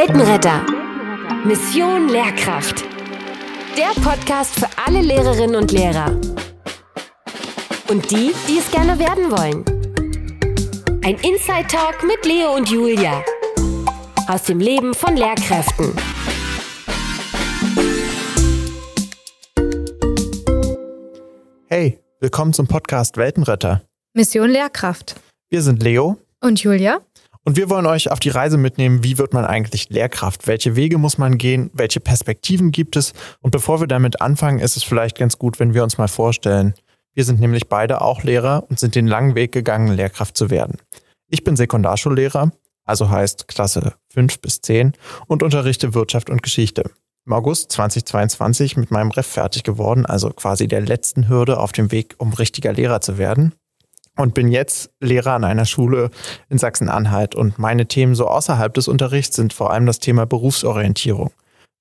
Weltenretter. Mission Lehrkraft. Der Podcast für alle Lehrerinnen und Lehrer. Und die, die es gerne werden wollen. Ein Inside Talk mit Leo und Julia. Aus dem Leben von Lehrkräften. Hey, willkommen zum Podcast Weltenretter. Mission Lehrkraft. Wir sind Leo Und Julia? Und wir wollen euch auf die Reise mitnehmen, wie wird man eigentlich Lehrkraft? Welche Wege muss man gehen? Welche Perspektiven gibt es? Und bevor wir damit anfangen, ist es vielleicht ganz gut, wenn wir uns mal vorstellen. Wir sind nämlich beide auch Lehrer und sind den langen Weg gegangen, Lehrkraft zu werden. Ich bin Sekundarschullehrer, also heißt Klasse 5 bis 10 und unterrichte Wirtschaft und Geschichte. Im August 2022 mit meinem Ref fertig geworden, also quasi der letzten Hürde auf dem Weg, um richtiger Lehrer zu werden und bin jetzt Lehrer an einer Schule in Sachsen-Anhalt. Und meine Themen so außerhalb des Unterrichts sind vor allem das Thema Berufsorientierung.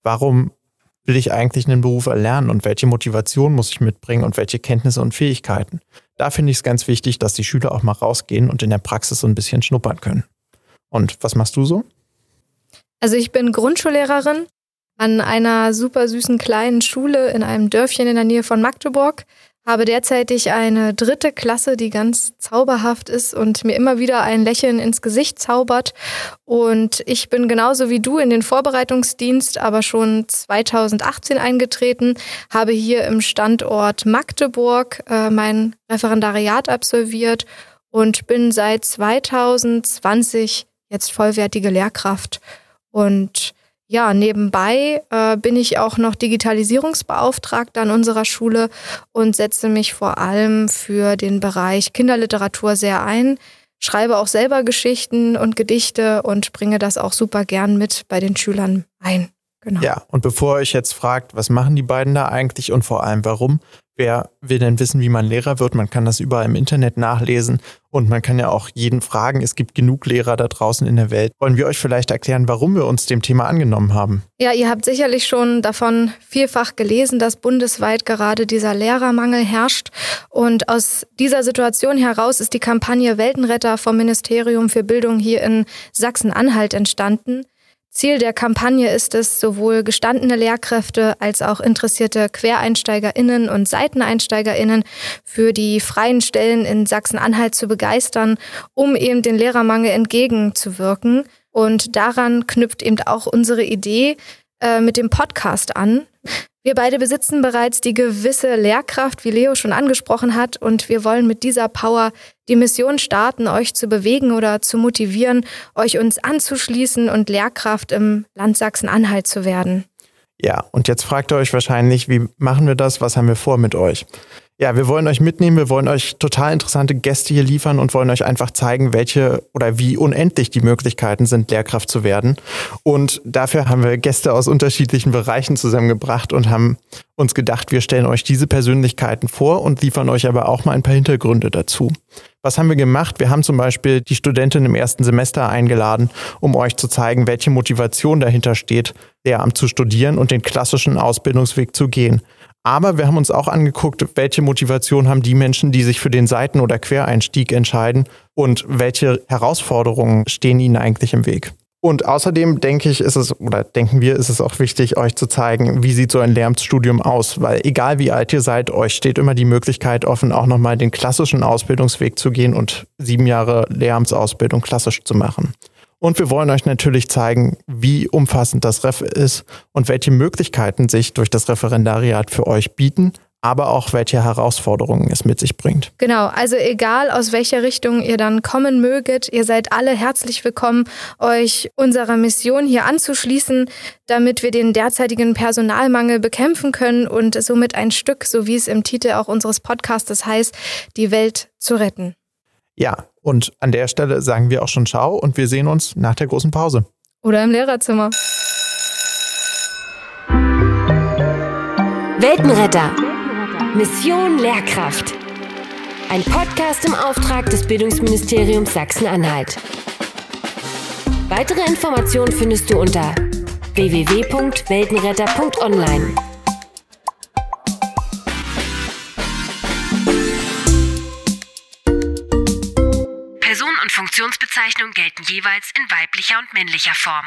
Warum will ich eigentlich einen Beruf erlernen und welche Motivation muss ich mitbringen und welche Kenntnisse und Fähigkeiten? Da finde ich es ganz wichtig, dass die Schüler auch mal rausgehen und in der Praxis so ein bisschen schnuppern können. Und was machst du so? Also ich bin Grundschullehrerin an einer super süßen kleinen Schule in einem Dörfchen in der Nähe von Magdeburg. Habe derzeitig eine dritte Klasse, die ganz zauberhaft ist und mir immer wieder ein Lächeln ins Gesicht zaubert. Und ich bin genauso wie du in den Vorbereitungsdienst, aber schon 2018 eingetreten, habe hier im Standort Magdeburg äh, mein Referendariat absolviert und bin seit 2020 jetzt vollwertige Lehrkraft. Und ja, nebenbei äh, bin ich auch noch Digitalisierungsbeauftragter an unserer Schule und setze mich vor allem für den Bereich Kinderliteratur sehr ein, schreibe auch selber Geschichten und Gedichte und bringe das auch super gern mit bei den Schülern ein. Genau. Ja, und bevor ihr euch jetzt fragt, was machen die beiden da eigentlich und vor allem warum, wer will denn wissen, wie man Lehrer wird? Man kann das überall im Internet nachlesen und man kann ja auch jeden fragen. Es gibt genug Lehrer da draußen in der Welt. Wollen wir euch vielleicht erklären, warum wir uns dem Thema angenommen haben? Ja, ihr habt sicherlich schon davon vielfach gelesen, dass bundesweit gerade dieser Lehrermangel herrscht. Und aus dieser Situation heraus ist die Kampagne Weltenretter vom Ministerium für Bildung hier in Sachsen-Anhalt entstanden. Ziel der Kampagne ist es, sowohl gestandene Lehrkräfte als auch interessierte QuereinsteigerInnen und SeiteneinsteigerInnen für die freien Stellen in Sachsen-Anhalt zu begeistern, um eben den Lehrermangel entgegenzuwirken. Und daran knüpft eben auch unsere Idee äh, mit dem Podcast an. Wir beide besitzen bereits die gewisse Lehrkraft, wie Leo schon angesprochen hat, und wir wollen mit dieser Power die Mission starten, euch zu bewegen oder zu motivieren, euch uns anzuschließen und Lehrkraft im Land Sachsen-Anhalt zu werden. Ja, und jetzt fragt ihr euch wahrscheinlich, wie machen wir das? Was haben wir vor mit euch? Ja, wir wollen euch mitnehmen, wir wollen euch total interessante Gäste hier liefern und wollen euch einfach zeigen, welche oder wie unendlich die Möglichkeiten sind, Lehrkraft zu werden. Und dafür haben wir Gäste aus unterschiedlichen Bereichen zusammengebracht und haben uns gedacht, wir stellen euch diese Persönlichkeiten vor und liefern euch aber auch mal ein paar Hintergründe dazu. Was haben wir gemacht? Wir haben zum Beispiel die Studentin im ersten Semester eingeladen, um euch zu zeigen, welche Motivation dahinter steht, Lehramt zu studieren und den klassischen Ausbildungsweg zu gehen. Aber wir haben uns auch angeguckt, welche Motivation haben die Menschen, die sich für den Seiten- oder Quereinstieg entscheiden und welche Herausforderungen stehen ihnen eigentlich im Weg. Und außerdem denke ich, ist es, oder denken wir, ist es auch wichtig, euch zu zeigen, wie sieht so ein Lehramtsstudium aus. Weil egal wie alt ihr seid, euch steht immer die Möglichkeit offen, auch nochmal den klassischen Ausbildungsweg zu gehen und sieben Jahre Lehramtsausbildung klassisch zu machen. Und wir wollen euch natürlich zeigen, wie umfassend das Ref ist und welche Möglichkeiten sich durch das Referendariat für euch bieten, aber auch welche Herausforderungen es mit sich bringt. Genau, also egal aus welcher Richtung ihr dann kommen möget, ihr seid alle herzlich willkommen, euch unserer Mission hier anzuschließen, damit wir den derzeitigen Personalmangel bekämpfen können und somit ein Stück, so wie es im Titel auch unseres Podcastes heißt, die Welt zu retten. Ja, und an der Stelle sagen wir auch schon Ciao und wir sehen uns nach der großen Pause. Oder im Lehrerzimmer. Weltenretter. Mission Lehrkraft. Ein Podcast im Auftrag des Bildungsministeriums Sachsen-Anhalt. Weitere Informationen findest du unter www.weltenretter.online. Person und Funktionsbezeichnung gelten jeweils in weiblicher und männlicher Form.